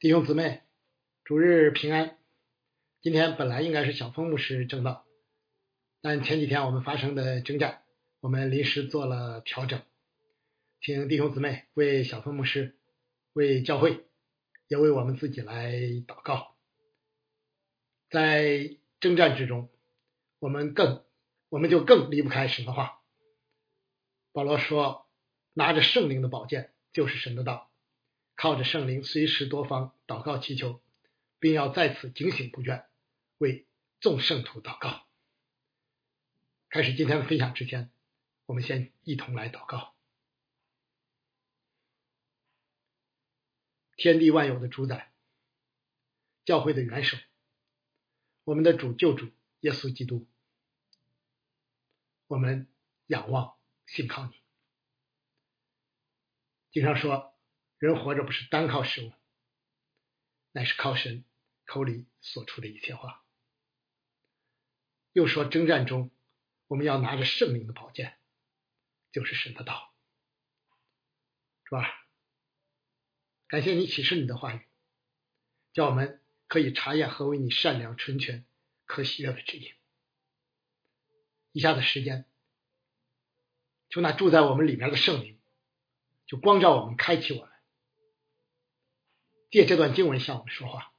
弟兄姊妹，主日平安。今天本来应该是小峰牧师正道，但前几天我们发生的征战，我们临时做了调整，请弟兄姊妹为小峰牧师、为教会，也为我们自己来祷告。在征战之中，我们更我们就更离不开神的话。保罗说：“拿着圣灵的宝剑，就是神的道。”靠着圣灵，随时多方祷告祈求，并要在此警醒不倦，为众圣徒祷告。开始今天的分享之前，我们先一同来祷告。天地万有的主宰，教会的元首，我们的主救主耶稣基督，我们仰望信靠你。经常说。人活着不是单靠食物，乃是靠神口里所出的一切话。又说征战中，我们要拿着圣灵的宝剑，就是神的道。主啊，感谢你启示你的话语，叫我们可以查验何为你善良、纯全、可喜悦的旨意。以下的时间，求那住在我们里面的圣灵，就光照我们，开启我们。借这段经文向我们说话，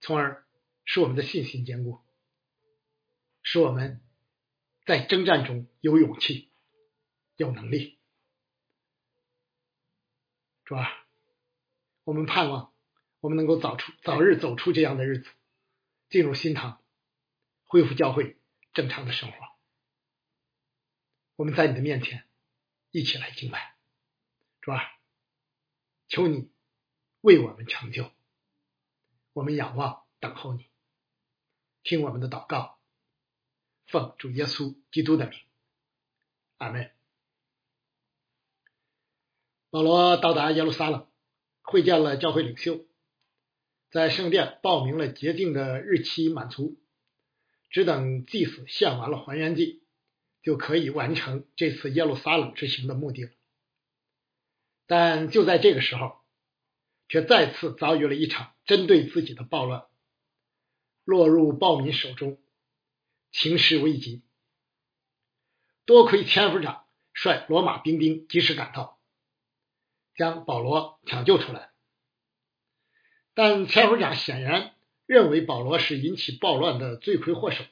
从而使我们的信心坚固，使我们在征战中有勇气、有能力。主啊，我们盼望我们能够早出早日走出这样的日子，进入新堂，恢复教会正常的生活。我们在你的面前一起来敬拜，主啊，求你。为我们成就，我们仰望等候你，听我们的祷告，奉主耶稣基督的名，阿门。保罗到达耶路撒冷，会见了教会领袖，在圣殿报名了洁净的日期满足，只等祭司献完了还原祭，就可以完成这次耶路撒冷之行的目的了。但就在这个时候。却再次遭遇了一场针对自己的暴乱，落入暴民手中，情势危急。多亏千夫长率罗马兵丁及时赶到，将保罗抢救出来。但千夫长显然认为保罗是引起暴乱的罪魁祸首，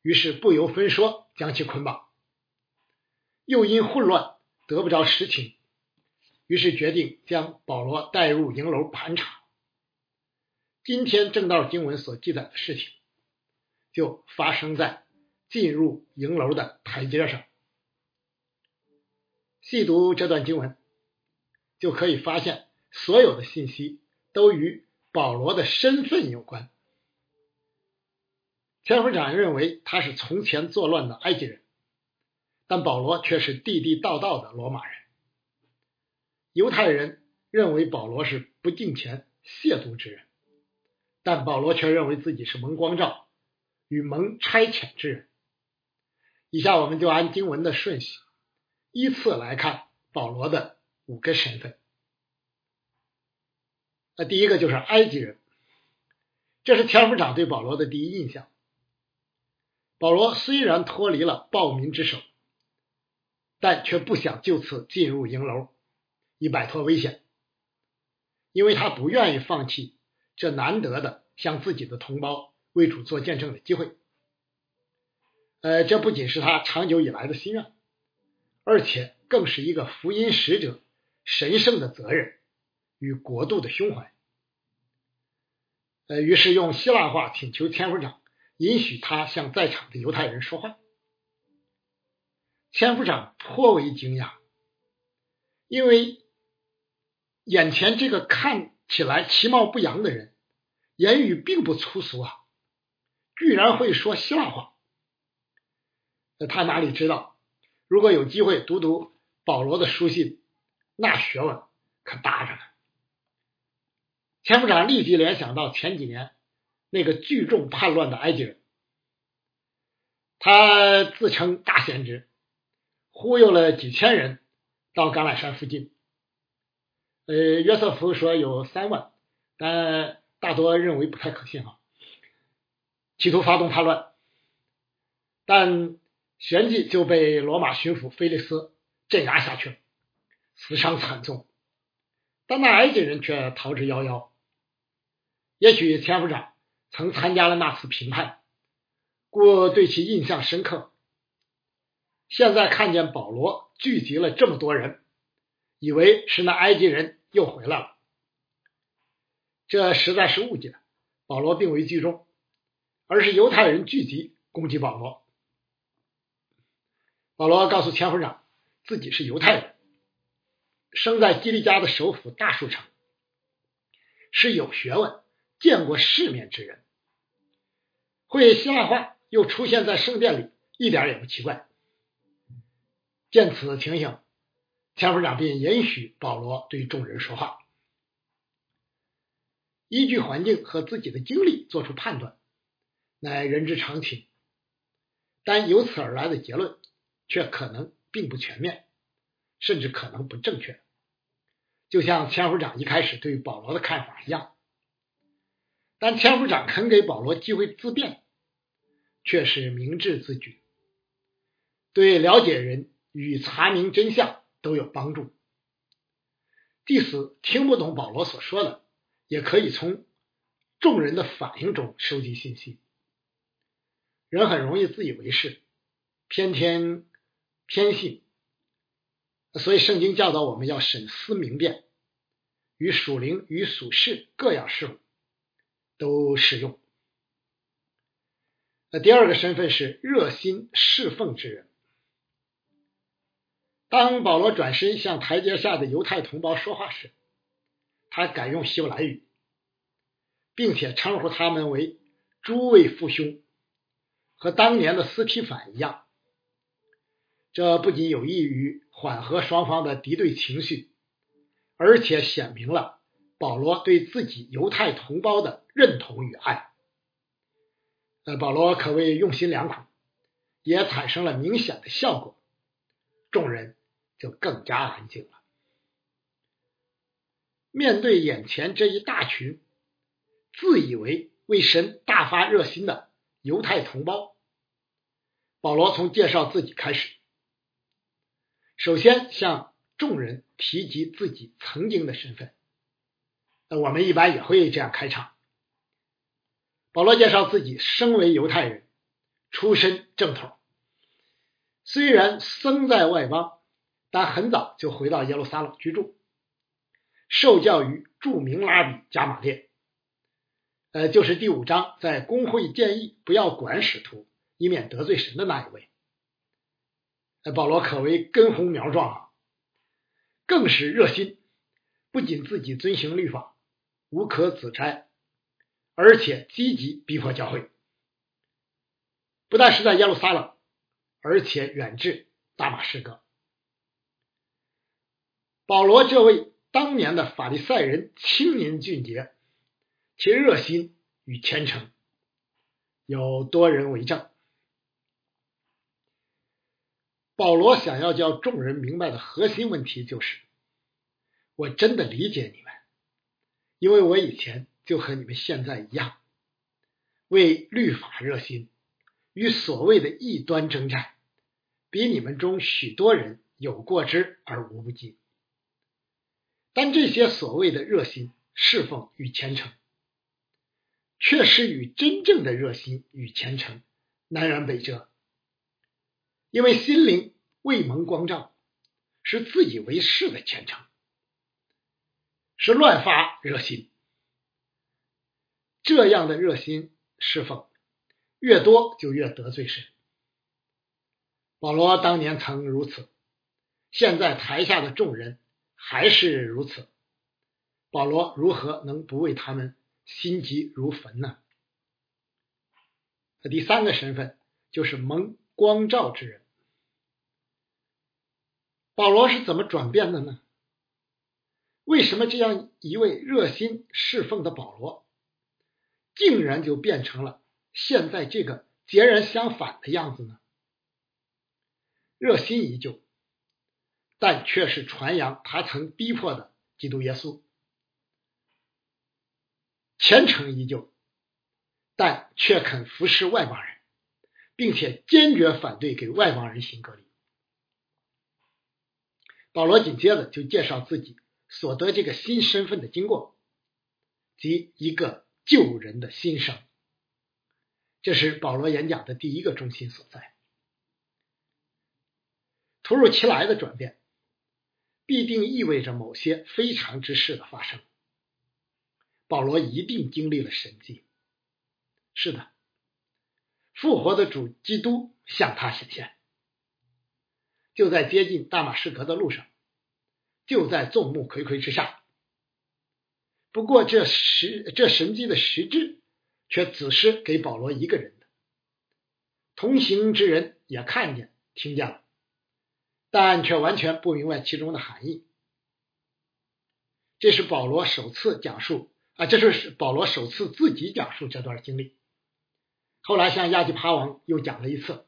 于是不由分说将其捆绑，又因混乱得不着实情。于是决定将保罗带入营楼盘查。今天正道经文所记载的事情，就发生在进入营楼的台阶上。细读这段经文，就可以发现所有的信息都与保罗的身份有关。千夫长认为他是从前作乱的埃及人，但保罗却是地地道道的罗马人。犹太人认为保罗是不敬虔、亵渎之人，但保罗却认为自己是蒙光照与蒙差遣之人。以下我们就按经文的顺序，依次来看保罗的五个身份。那第一个就是埃及人，这是千夫长对保罗的第一印象。保罗虽然脱离了暴民之手，但却不想就此进入营楼。以摆脱危险，因为他不愿意放弃这难得的向自己的同胞为主做见证的机会。呃，这不仅是他长久以来的心愿，而且更是一个福音使者神圣的责任与国度的胸怀。呃，于是用希腊话请求千夫长允许他向在场的犹太人说话。千夫长颇为惊讶，因为。眼前这个看起来其貌不扬的人，言语并不粗俗啊，居然会说希腊话。那他哪里知道，如果有机会读读保罗的书信，那学问可大着呢。前部长立即联想到前几年那个聚众叛乱的埃及人，他自称大先知，忽悠了几千人到橄榄山附近。呃，约瑟夫说有三万，但大多认为不太可信哈，企图发动叛乱，但旋即就被罗马巡抚菲利斯镇压下去了，死伤惨重。但那埃及人却逃之夭夭。也许千夫长曾参加了那次评判，故对其印象深刻。现在看见保罗聚集了这么多人，以为是那埃及人又回来了，这实在是误解。保罗并未聚众，而是犹太人聚集攻击保罗。保罗告诉千夫长，自己是犹太人，生在基利家的首府大树城，是有学问、见过世面之人，会希腊话，又出现在圣殿里，一点也不奇怪。见此情形，千夫长便允许保罗对众人说话，依据环境和自己的经历做出判断，乃人之常情。但由此而来的结论却可能并不全面，甚至可能不正确。就像千夫长一开始对保罗的看法一样，但千夫长肯给保罗机会自辩，却是明智之举，对了解人。与查明真相都有帮助。即使听不懂保罗所说的，也可以从众人的反应中收集信息。人很容易自以为是，偏偏偏信，所以圣经教导我们要审思明辨，与属灵与属世各样事物都适用。那第二个身份是热心侍奉之人。当保罗转身向台阶下的犹太同胞说话时，他改用希伯来语，并且称呼他们为诸位父兄，和当年的斯提凡一样。这不仅有益于缓和双方的敌对情绪，而且显明了保罗对自己犹太同胞的认同与爱。呃，保罗可谓用心良苦，也产生了明显的效果。众人。就更加安静了。面对眼前这一大群自以为为神大发热心的犹太同胞，保罗从介绍自己开始。首先向众人提及自己曾经的身份。那我们一般也会这样开场。保罗介绍自己身为犹太人，出身正统，虽然生在外邦。但很早就回到耶路撒冷居住，受教于著名拉比加马列，呃，就是第五章在公会建议不要管使徒，以免得罪神的那一位。保罗可谓根红苗壮啊，更是热心，不仅自己遵行律法，无可指摘，而且积极逼迫教会，不但是在耶路撒冷，而且远至大马士革。保罗这位当年的法利赛人青年俊杰，其热心与虔诚有多人为证。保罗想要叫众人明白的核心问题就是：我真的理解你们，因为我以前就和你们现在一样，为律法热心，与所谓的异端征战，比你们中许多人有过之而无不及。但这些所谓的热心侍奉与虔诚，却是与真正的热心与虔诚南辕北辙。因为心灵未蒙光照，是自以为是的虔诚，是乱发热心。这样的热心侍奉越多，就越得罪神。保罗当年曾如此，现在台下的众人。还是如此，保罗如何能不为他们心急如焚呢？第三个身份就是蒙光照之人。保罗是怎么转变的呢？为什么这样一位热心侍奉的保罗，竟然就变成了现在这个截然相反的样子呢？热心依旧。但却是传扬他曾逼迫的基督耶稣，虔诚依旧，但却肯服侍外邦人，并且坚决反对给外邦人行隔离。保罗紧接着就介绍自己所得这个新身份的经过，及一个救人的心声。这是保罗演讲的第一个中心所在。突如其来的转变，必定意味着某些非常之事的发生。保罗一定经历了神迹。是的，复活的主基督向他显现。就在接近大马士革的路上，就在众目睽睽之下。不过，这实这神迹的实质却只是给保罗一个人的，同行之人也看见、听见了，但却完全不明白其中的含义。这是保罗首次讲述啊，这是保罗首次自己讲述这段经历。后来向亚基帕王又讲了一次。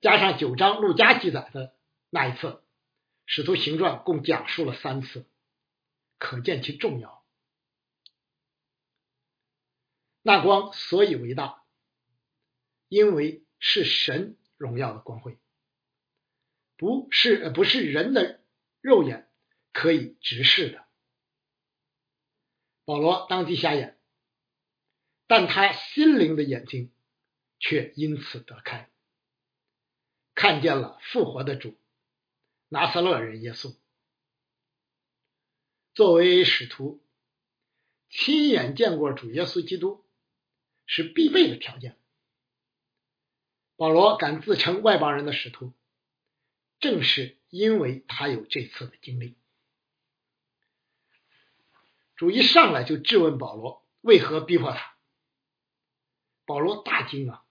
加上九章路加记载的那一次，使徒行传共讲述了三次，可见其重要。那光所以为大，因为是神荣耀的光辉，不是不是人的肉眼可以直视的。保罗当即瞎眼，但他心灵的眼睛却因此得开。看见了复活的主，拿撒勒人耶稣。作为使徒，亲眼见过主耶稣基督是必备的条件。保罗敢自称外邦人的使徒，正是因为他有这次的经历。主一上来就质问保罗为何逼迫他，保罗大惊啊！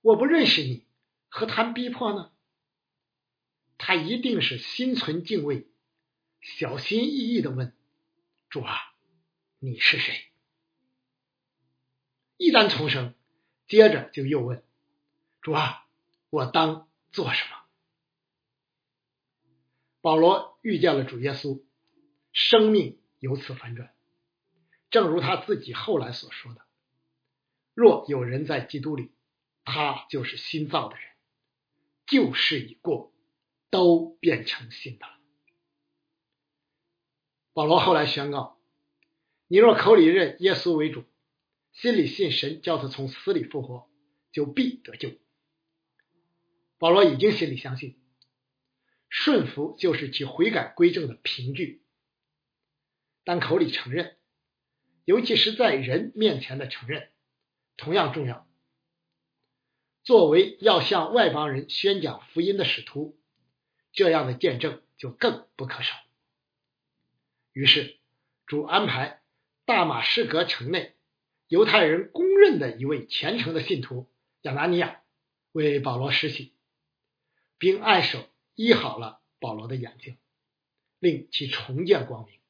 我不认识你。何谈逼迫呢？他一定是心存敬畏，小心翼翼的问：“主啊，你是谁？”一旦重生，接着就又问：“主啊，我当做什么？”保罗遇见了主耶稣，生命由此反转。正如他自己后来所说的：“若有人在基督里，他就是新造的人。”旧事已过，都变成新的了。保罗后来宣告：“你若口里认耶稣为主，心里信神叫他从死里复活，就必得救。”保罗已经心里相信，顺服就是其悔改归正的凭据。但口里承认，尤其是在人面前的承认，同样重要。作为要向外邦人宣讲福音的使徒，这样的见证就更不可少。于是，主安排大马士革城内犹太人公认的一位虔诚的信徒亚拿尼亚为保罗施洗，并按手医好了保罗的眼睛，令其重见光明。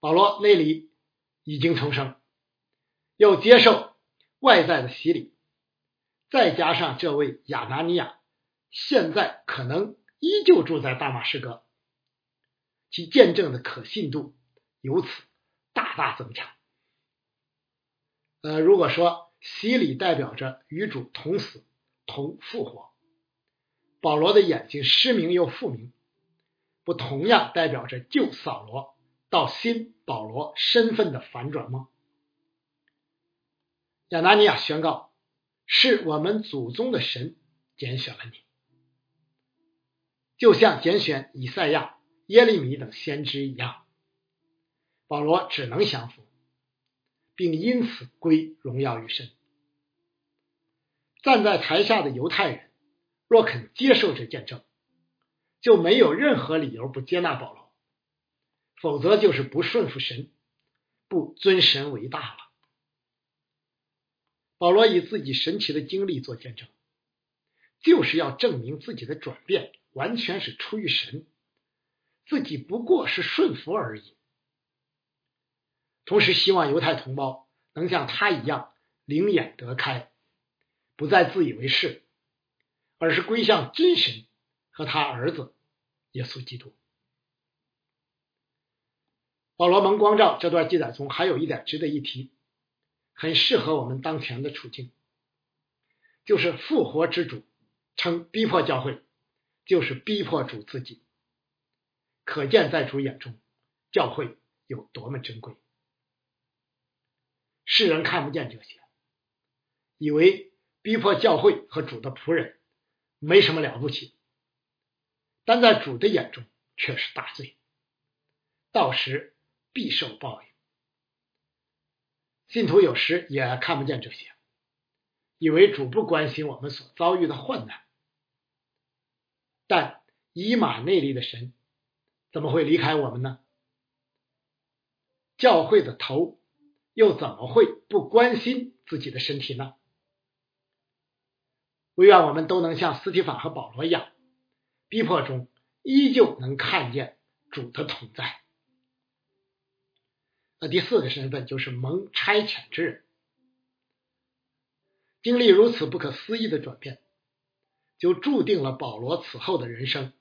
保罗内里已经重生，又接受外在的洗礼。再加上这位亚拿尼亚，现在可能依旧住在大马士革，其见证的可信度由此大大增强。呃，如果说洗礼代表着与主同死同复活，保罗的眼睛失明又复明，不同样代表着旧扫罗到新保罗身份的反转吗？亚拿尼亚宣告。是我们祖宗的神拣选了你，就像拣选以赛亚、耶利米等先知一样。保罗只能降服，并因此归荣耀于神。站在台下的犹太人若肯接受这见证，就没有任何理由不接纳保罗，否则就是不顺服神，不尊神为大了。保罗以自己神奇的经历做见证，就是要证明自己的转变完全是出于神，自己不过是顺服而已。同时，希望犹太同胞能像他一样灵眼得开，不再自以为是，而是归向真神和他儿子耶稣基督。保罗蒙光照这段记载中还有一点值得一提，很适合我们当前的处境，就是复活之主称逼迫教会，就是逼迫主自己。可见在主眼中，教会有多么珍贵。世人看不见这些，以为逼迫教会和主的仆人没什么了不起，但在主的眼中却是大罪，到时必受报应。信徒有时也看不见这些，以为主不关心我们所遭遇的患难，但以马内利的神。怎么会离开我们呢？教会的头又怎么会不关心自己的身体呢？唯愿我们都能像斯提法和保罗一样，逼迫中依旧能看见主的同在。那第四个身份就是蒙差遣之人，经历如此不可思议的转变，就注定了保罗此后的人生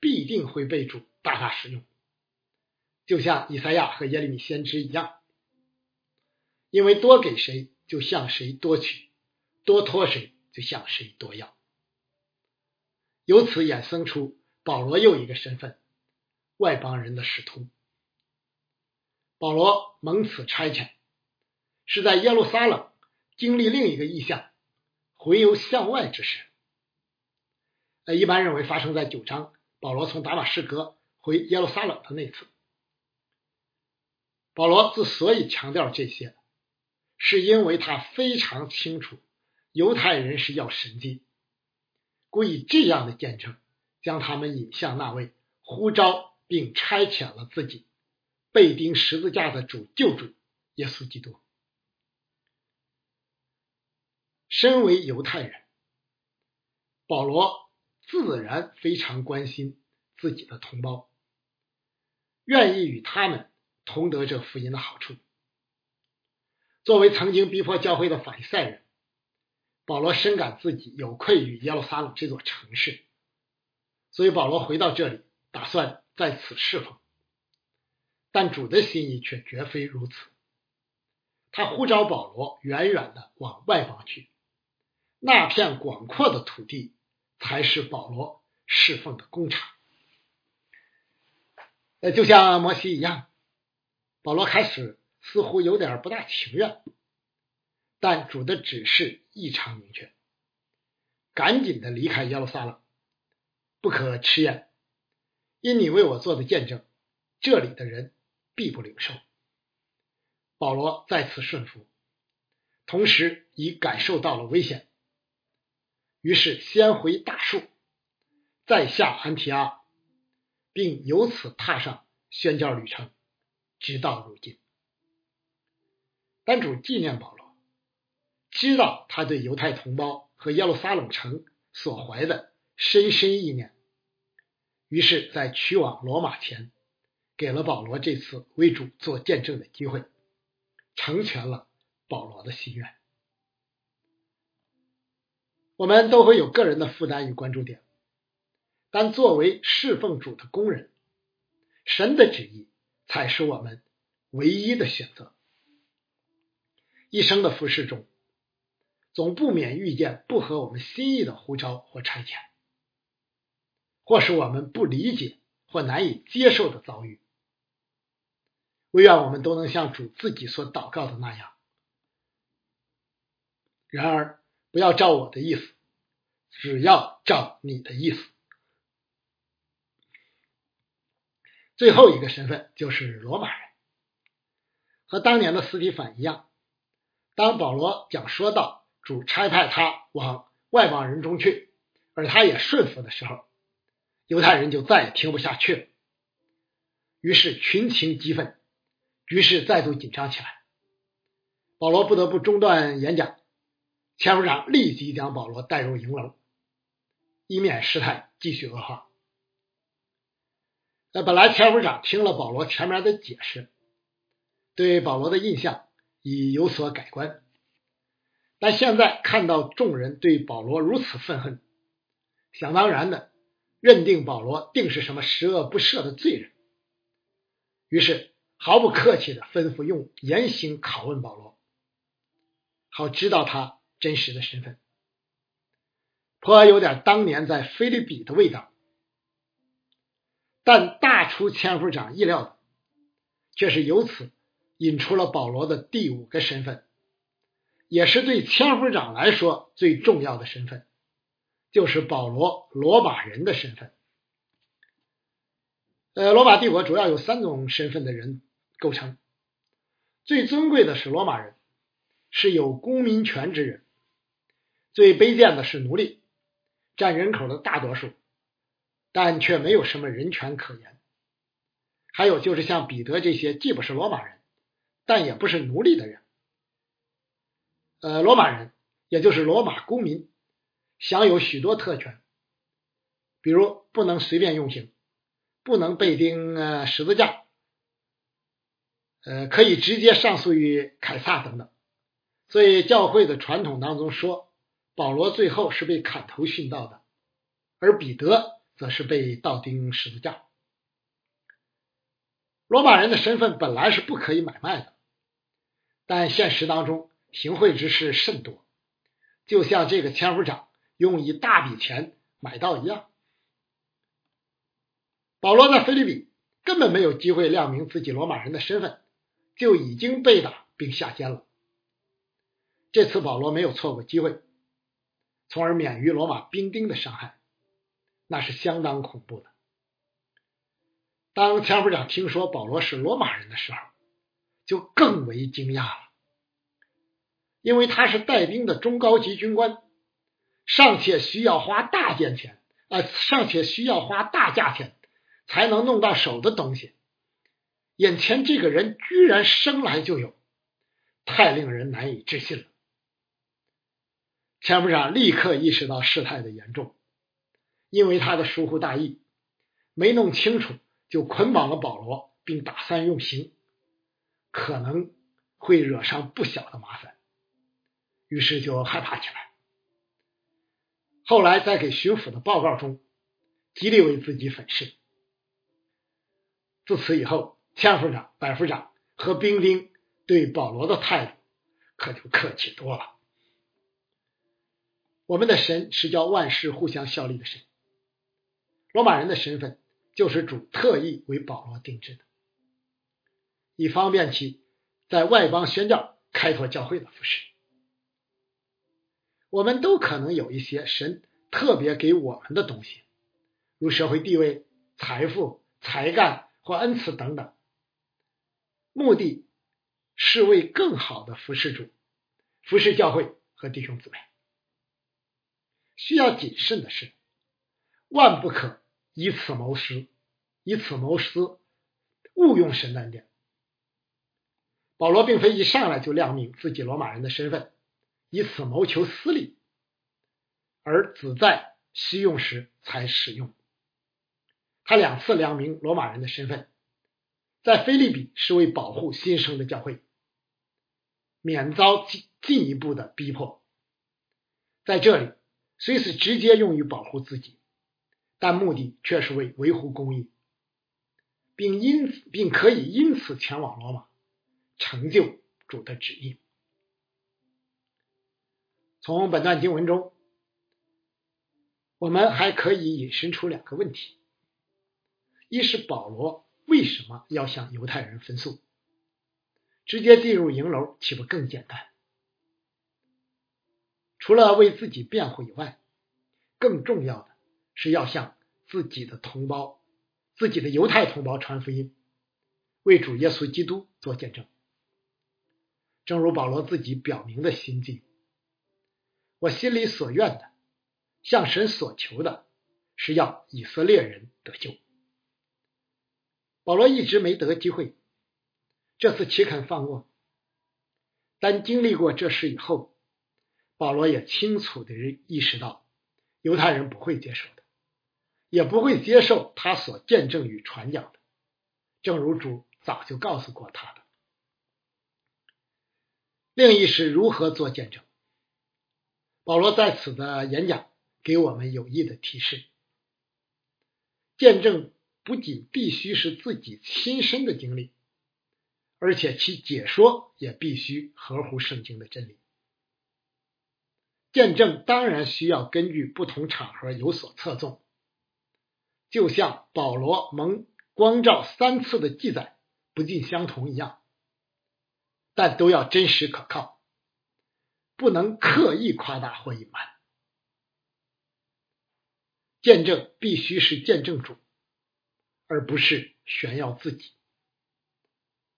必定会被主。大大使用，就像以赛亚和耶利米先知一样，因为多给谁就向谁多取，多托谁就向谁多要。由此衍生出保罗又一个身份——外邦人的使徒。保罗蒙此差遣，是在耶路撒冷经历另一个意象——回游向外之时。呃，一般认为发生在九章，保罗从达马士革。回耶路撒冷的那次，保罗之所以强调这些，是因为他非常清楚犹太人是要神迹，故以这样的见证将他们引向那位呼召并差遣了自己被钉十字架的主救主耶稣基督。身为犹太人，保罗自然非常关心自己的同胞。愿意与他们同得这福音的好处。作为曾经逼迫教会的法利赛人，保罗深感自己有愧于耶路撒冷这座城市，所以保罗回到这里，打算在此侍奉。但主的心意却绝非如此，他呼召保罗远远的往外邦去，那片广阔的土地才是保罗侍奉的工厂。呃，就像摩西一样，保罗开始似乎有点不大情愿，但主的指示异常明确，赶紧的离开耶路撒冷，不可迟延，因你为我做的见证，这里的人必不领受。保罗再次顺服，同时已感受到了危险，于是先回大树，再下安提阿。并由此踏上宣教旅程，直到如今。单主纪念保罗，知道他对犹太同胞和耶路撒冷城所怀的深深意念，于是，在去往罗马前，给了保罗这次为主做见证的机会，成全了保罗的心愿。我们都会有个人的负担与关注点。但作为侍奉主的工人，神的旨意才是我们唯一的选择。一生的服侍中，总不免遇见不合我们心意的呼召或差遣，或是我们不理解或难以接受的遭遇。唯愿我们都能像主自己所祷告的那样。然而，不要照我的意思，只要照你的意思。最后一个身份就是罗马人，和当年的斯提凡一样，当保罗讲说到主差派他往外邦人中去，而他也顺服的时候，犹太人就再也听不下去了，于是群情激愤，局势再度紧张起来。保罗不得不中断演讲，千夫长立即将保罗带入营楼，以免事态继续恶化。那本来千夫长听了保罗前面的解释，对保罗的印象已有所改观，但现在看到众人对保罗如此愤恨，想当然的认定保罗定是什么十恶不赦的罪人，于是毫不客气的吩咐用严刑拷问保罗，好知道他真实的身份，颇有点当年在菲律比的味道。但大出千夫长意料的，却是由此引出了保罗的第五个身份，也是对千夫长来说最重要的身份，就是保罗罗马人的身份。呃，罗马帝国主要有三种身份的人构成，最尊贵的是罗马人，是有公民权之人；最卑贱的是奴隶，占人口的大多数，但却没有什么人权可言。还有就是像彼得这些既不是罗马人，但也不是奴隶的人。呃，罗马人也就是罗马公民，享有许多特权，比如不能随便用刑。不能被钉呃十字架，呃，可以直接上诉于凯撒等等。所以教会的传统当中说，保罗最后是被砍头殉道的，而彼得则是被倒钉十字架。罗马人的身份本来是不可以买卖的，但现实当中行贿之事甚多，就像这个千夫长用一大笔钱买到一样。保罗在菲律宾根本没有机会亮明自己罗马人的身份，就已经被打并下监了。这次保罗没有错过机会，从而免于罗马兵丁的伤害，那是相当恐怖的。当千夫长听说保罗是罗马人的时候，就更为惊讶了，因为他是带兵的中高级军官，尚且需要花大价钱，呃，尚且需要花大价钱。才能弄到手的东西，眼前这个人居然生来就有，太令人难以置信了。千夫长立刻意识到事态的严重，因为他的疏忽大意，没弄清楚就捆绑了保罗，并打算用刑，可能会惹上不小的麻烦，于是就害怕起来。后来在给巡抚的报告中，极力为自己粉饰。自此以后，千夫长、百夫长和兵丁对保罗的态度可就客气多了。我们的神是叫万事互相效力的神。罗马人的身份就是主特意为保罗定制的，以方便其在外邦宣教、开拓教会的服饰。我们都可能有一些神特别给我们的东西，如社会地位、财富、才干。或恩赐等等，目的是为更好的服侍主、服侍教会和弟兄姊妹。需要谨慎的是，万不可以此谋私，以此谋私，误用神的恩典。保罗并非一上来就亮明自己罗马人的身份，以此谋求私利，而只在需用时才使用。他两次亮明罗马人的身份，在菲利比是为保护新生的教会，免遭进进一步的逼迫；在这里虽是直接用于保护自己，但目的却是为维护公义，并因此并可以因此前往罗马，成就主的旨意。从本段经文中，我们还可以引申出两个问题。一是保罗为什么要向犹太人分诉？直接进入营楼岂不更简单？除了为自己辩护以外，更重要的是要向自己的同胞、自己的犹太同胞传福音，为主耶稣基督做见证。正如保罗自己表明的心境：我心里所愿的，向神所求的，是要以色列人得救。保罗一直没得机会，这次岂肯放过？但经历过这事以后，保罗也清楚的意识到，犹太人不会接受的，也不会接受他所见证与传讲的，正如主早就告诉过他的。另一是如何做见证？保罗在此的演讲给我们有益的提示：见证。不仅必须是自己亲身的经历，而且其解说也必须合乎圣经的真理。见证当然需要根据不同场合有所侧重，就像保罗蒙光照三次的记载不尽相同一样，但都要真实可靠，不能刻意夸大或隐瞒。见证必须是见证主，而不是炫耀自己，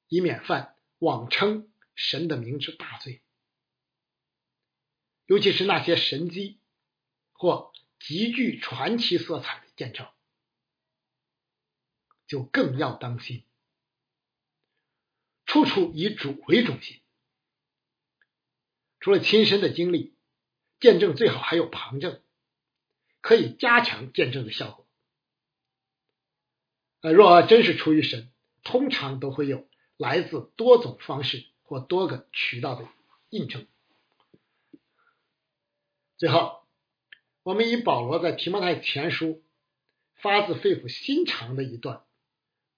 以免犯妄称神的名之大罪。尤其是那些神迹或极具传奇色彩的见证，就更要当心，处处以主为中心。除了亲身的经历，见证最好还有旁证，可以加强见证的效果。呃，若真是出于神，通常都会有来自多种方式或多个渠道的印证。最后，我们以保罗在提摩太前书发自肺腑心肠的一段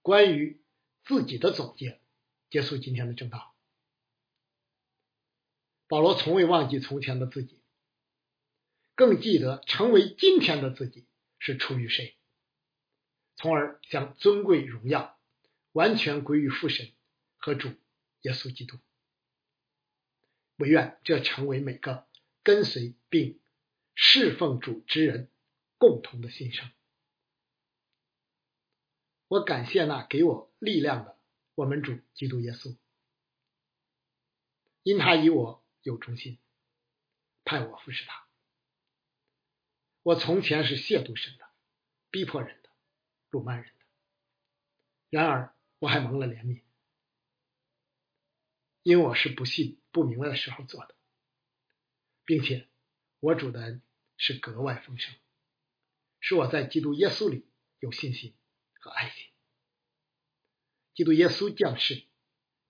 关于自己的总结，结束今天的正道。保罗从未忘记从前的自己，更记得成为今天的自己是出于谁，从而将尊贵荣耀完全归于父神和主耶稣基督。唯愿这成为每个。跟随并侍奉主之人共同的心声。我感谢那给我力量的我们主基督耶稣，因他以我有忠心，派我服侍他。我从前是亵渎神的、逼迫人的、辱骂人的，然而我还蒙了怜悯，因为我是不信、不明白的时候做的。并且，我主的是格外丰盛，使我在基督耶稣里有信心和爱心。基督耶稣降世，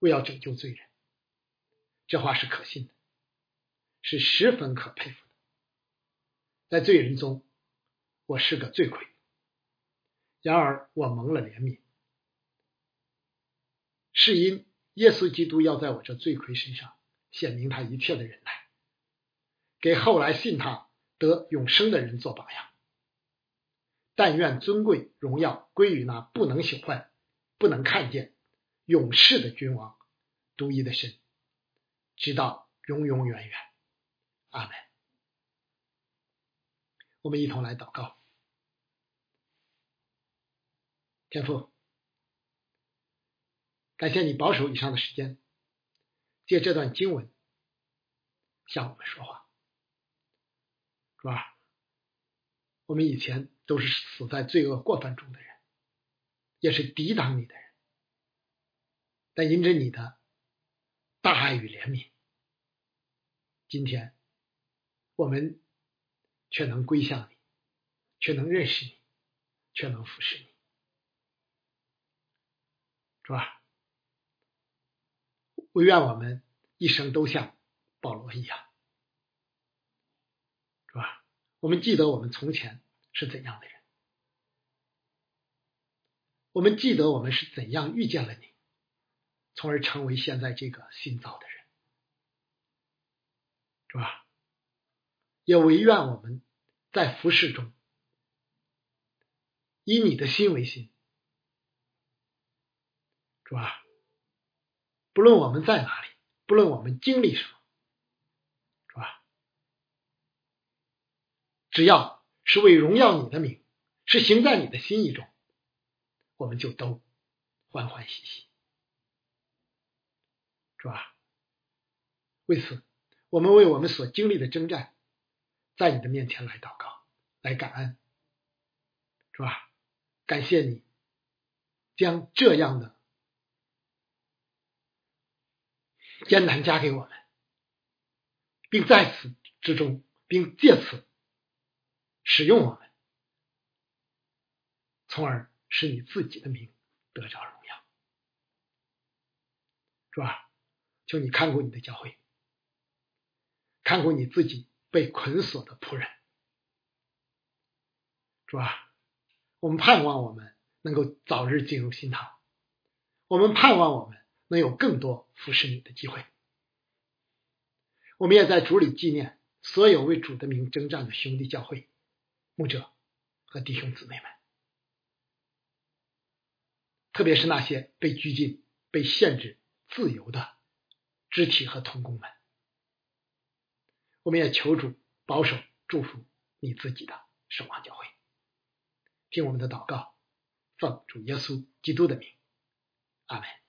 为要拯救罪人，这话是可信的，是十分可佩服的。在罪人中，我是个罪魁，然而我蒙了怜悯，是因耶稣基督要在我这罪魁身上显明他一切的忍耐。给后来信他得永生的人做榜样。但愿尊贵荣耀归于那不能朽坏、不能看见、永世的君王、独一的神，直到永永远远。阿门。我们一同来祷告。天父，感谢你保守以上的时间，借这段经文向我们说话。是吧？我们以前都是死在罪恶过犯中的人，也是抵挡你的人，但因着你的大爱与怜悯，今天我们却能归向你，却能认识你，却能服侍你，是吧？我愿我们一生都像保罗一样。是吧？我们记得我们从前是怎样的人，我们记得我们是怎样遇见了你，从而成为现在这个新造的人，是吧？也唯愿我们在服饰中以你的心为心，是吧？不论我们在哪里，不论我们经历什么。主啊只要是为荣耀你的名，是行在你的心意中，我们就都欢欢喜喜，是吧？为此，我们为我们所经历的征战，在你的面前来祷告，来感恩，是吧？感谢你将这样的艰难加给我们，并在此之中，并借此。使用我们，从而使你自己的名得着荣耀，是吧？求你看过你的教会，看过你自己被捆锁的仆人，主啊？我们盼望我们能够早日进入新堂，我们盼望我们能有更多服侍你的机会。我们也在主里纪念所有为主的名征战的兄弟教会、牧者和弟兄姊妹们，特别是那些被拘禁、被限制自由的肢体和同工们。我们也求主保守、祝福你自己的圣望教会。听我们的祷告，奉主耶稣基督的名，阿门。